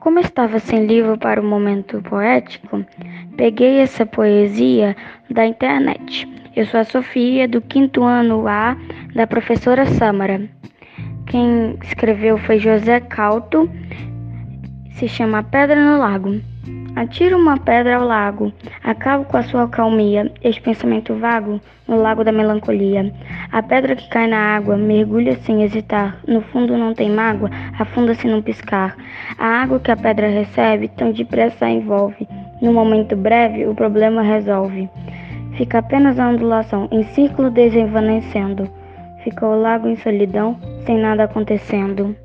Como estava sem livro para o momento poético, peguei essa poesia da internet. Eu sou a Sofia, do quinto ano A, da professora Samara. Quem escreveu foi José Calto, se chama Pedra no Lago. Atiro uma pedra ao lago, acabo com a sua calmia, este pensamento vago no lago da melancolia. A pedra que cai na água mergulha sem hesitar, no fundo não tem mágoa, afunda-se num piscar. A água que a pedra recebe tão depressa a envolve, no momento breve o problema resolve. Fica apenas a ondulação, em círculo desenvanecendo. Fica o lago em solidão, sem nada acontecendo.